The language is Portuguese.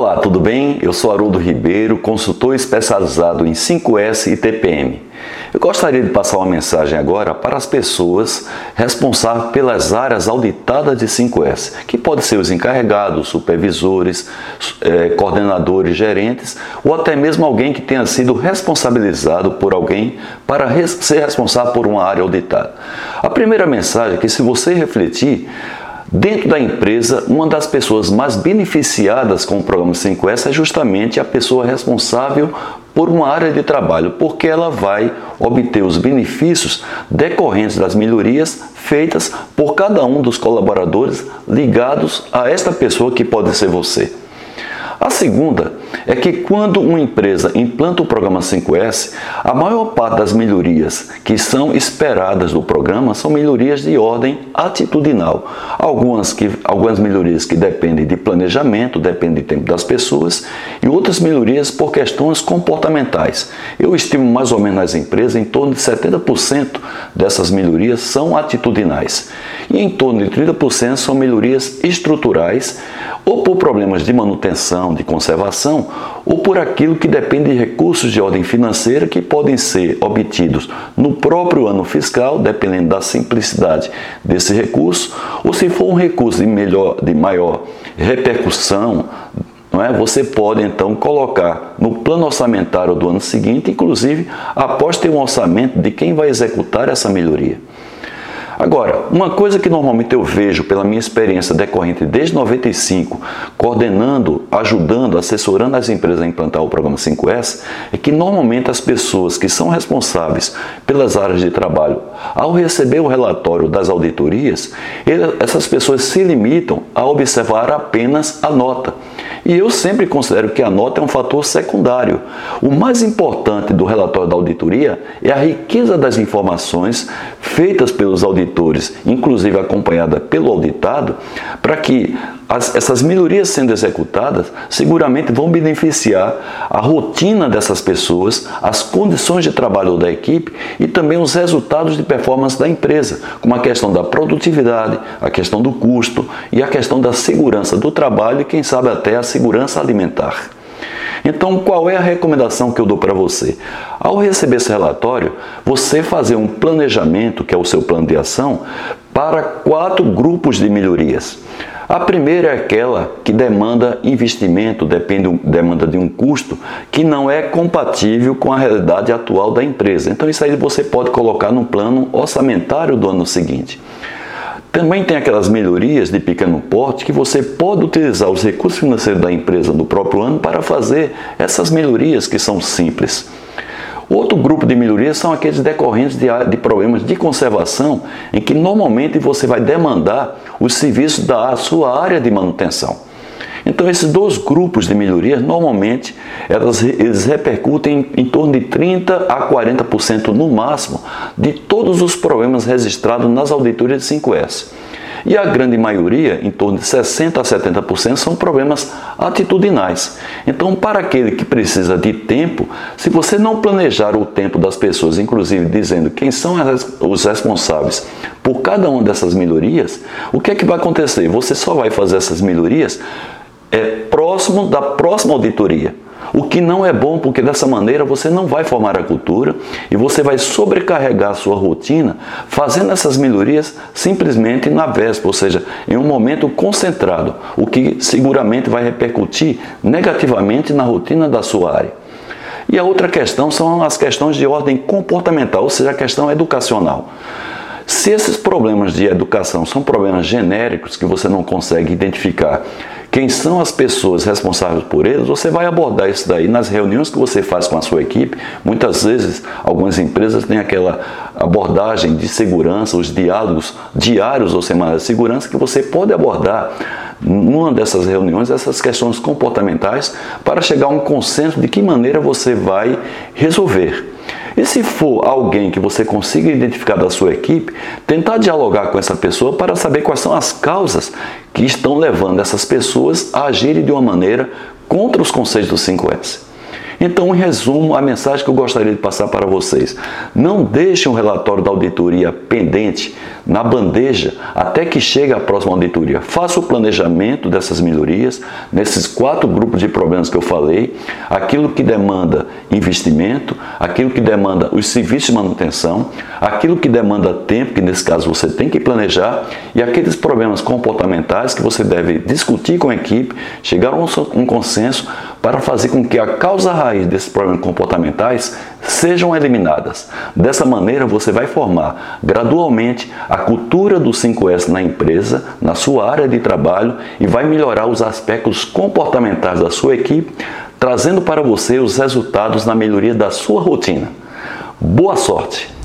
Olá, tudo bem? Eu sou Haroldo Ribeiro, consultor especializado em 5S e TPM. Eu gostaria de passar uma mensagem agora para as pessoas responsáveis pelas áreas auditadas de 5S, que podem ser os encarregados, supervisores, eh, coordenadores, gerentes ou até mesmo alguém que tenha sido responsabilizado por alguém para ser responsável por uma área auditada. A primeira mensagem é que, se você refletir, Dentro da empresa, uma das pessoas mais beneficiadas com o programa 5S é justamente a pessoa responsável por uma área de trabalho, porque ela vai obter os benefícios decorrentes das melhorias feitas por cada um dos colaboradores ligados a esta pessoa que pode ser você. A segunda é que quando uma empresa implanta o programa 5S, a maior parte das melhorias que são esperadas do programa são melhorias de ordem atitudinal. Algumas, que, algumas melhorias que dependem de planejamento, dependem do tempo das pessoas, e outras melhorias por questões comportamentais. Eu estimo mais ou menos nas empresas em torno de 70% dessas melhorias são atitudinais. E em torno de 30% são melhorias estruturais ou por problemas de manutenção, de conservação, ou por aquilo que depende de recursos de ordem financeira que podem ser obtidos no próprio ano fiscal, dependendo da simplicidade desse recurso, ou se for um recurso de, melhor, de maior repercussão, não é? você pode então colocar no plano orçamentário do ano seguinte, inclusive após ter um orçamento de quem vai executar essa melhoria. Agora, uma coisa que normalmente eu vejo pela minha experiência decorrente desde 95, coordenando, ajudando, assessorando as empresas a implantar o programa 5S, é que normalmente as pessoas que são responsáveis pelas áreas de trabalho, ao receber o relatório das auditorias, essas pessoas se limitam a observar apenas a nota. E eu sempre considero que a nota é um fator secundário. O mais importante do relatório da auditoria é a riqueza das informações feitas pelos auditores, inclusive acompanhada pelo auditado, para que as, essas melhorias sendo executadas seguramente vão beneficiar a rotina dessas pessoas, as condições de trabalho da equipe e também os resultados de performance da empresa, como a questão da produtividade, a questão do custo e a questão da segurança do trabalho e, quem sabe, até a segurança alimentar. Então, qual é a recomendação que eu dou para você? Ao receber esse relatório, você fazer um planejamento, que é o seu plano de ação, para quatro grupos de melhorias. A primeira é aquela que demanda investimento, depende, demanda de um custo que não é compatível com a realidade atual da empresa. Então, isso aí você pode colocar no plano orçamentário do ano seguinte. Também tem aquelas melhorias de pequeno porte que você pode utilizar os recursos financeiros da empresa no próprio ano para fazer essas melhorias que são simples. Outro grupo de melhorias são aqueles decorrentes de, de, problemas de conservação, em que normalmente você vai demandar os serviços da sua área de manutenção. Então, esses dois grupos de melhorias, normalmente, elas, eles repercutem em, em torno de 30% a 40% no máximo de todos os problemas registrados nas auditorias de 5S. E a grande maioria, em torno de 60% a 70%, são problemas atitudinais. Então, para aquele que precisa de tempo, se você não planejar o tempo das pessoas, inclusive dizendo quem são os responsáveis por cada uma dessas melhorias, o que é que vai acontecer? Você só vai fazer essas melhorias é, próximo da próxima auditoria. O que não é bom, porque dessa maneira você não vai formar a cultura e você vai sobrecarregar a sua rotina fazendo essas melhorias simplesmente na véspera, ou seja, em um momento concentrado, o que seguramente vai repercutir negativamente na rotina da sua área. E a outra questão são as questões de ordem comportamental, ou seja, a questão educacional. Se esses problemas de educação são problemas genéricos que você não consegue identificar quem são as pessoas responsáveis por eles, você vai abordar isso daí nas reuniões que você faz com a sua equipe. Muitas vezes, algumas empresas têm aquela abordagem de segurança, os diálogos diários ou semanais de segurança, que você pode abordar numa dessas reuniões essas questões comportamentais para chegar a um consenso de que maneira você vai resolver. E se for alguém que você consiga identificar da sua equipe, tentar dialogar com essa pessoa para saber quais são as causas que estão levando essas pessoas a agirem de uma maneira contra os conceitos do 5S. Então, em resumo, a mensagem que eu gostaria de passar para vocês: não deixem o relatório da auditoria pendente na bandeja até que chegue a próxima auditoria. Faça o planejamento dessas melhorias nesses quatro grupos de problemas que eu falei: aquilo que demanda investimento, aquilo que demanda os serviços de manutenção, aquilo que demanda tempo, que nesse caso você tem que planejar, e aqueles problemas comportamentais que você deve discutir com a equipe, chegar a um consenso para fazer com que a causa raiz desses problemas comportamentais sejam eliminadas. Dessa maneira, você vai formar gradualmente a cultura do 5S na empresa, na sua área de trabalho e vai melhorar os aspectos comportamentais da sua equipe, trazendo para você os resultados na melhoria da sua rotina. Boa sorte!